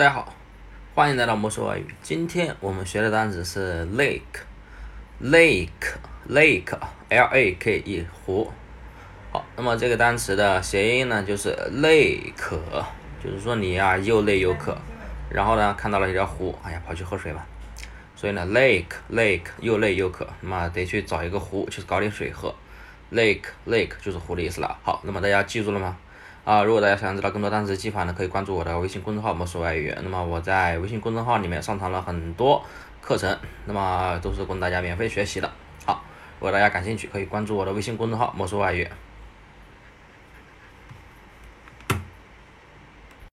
大家好，欢迎来到魔术外语。今天我们学的单词是 lake，lake，lake，l a k e，湖。好，那么这个单词的谐音呢，就是累渴，就是说你呀又累又渴，然后呢看到了一条湖，哎呀跑去喝水吧。所以呢，lake，lake，又累又渴，那么得去找一个湖去搞点水喝。lake，lake 就是湖的意思了。好，那么大家记住了吗？啊，如果大家想知道更多单词记法呢，可以关注我的微信公众号“魔术外语”。那么我在微信公众号里面上传了很多课程，那么都是供大家免费学习的。好，如果大家感兴趣，可以关注我的微信公众号“魔术外语”。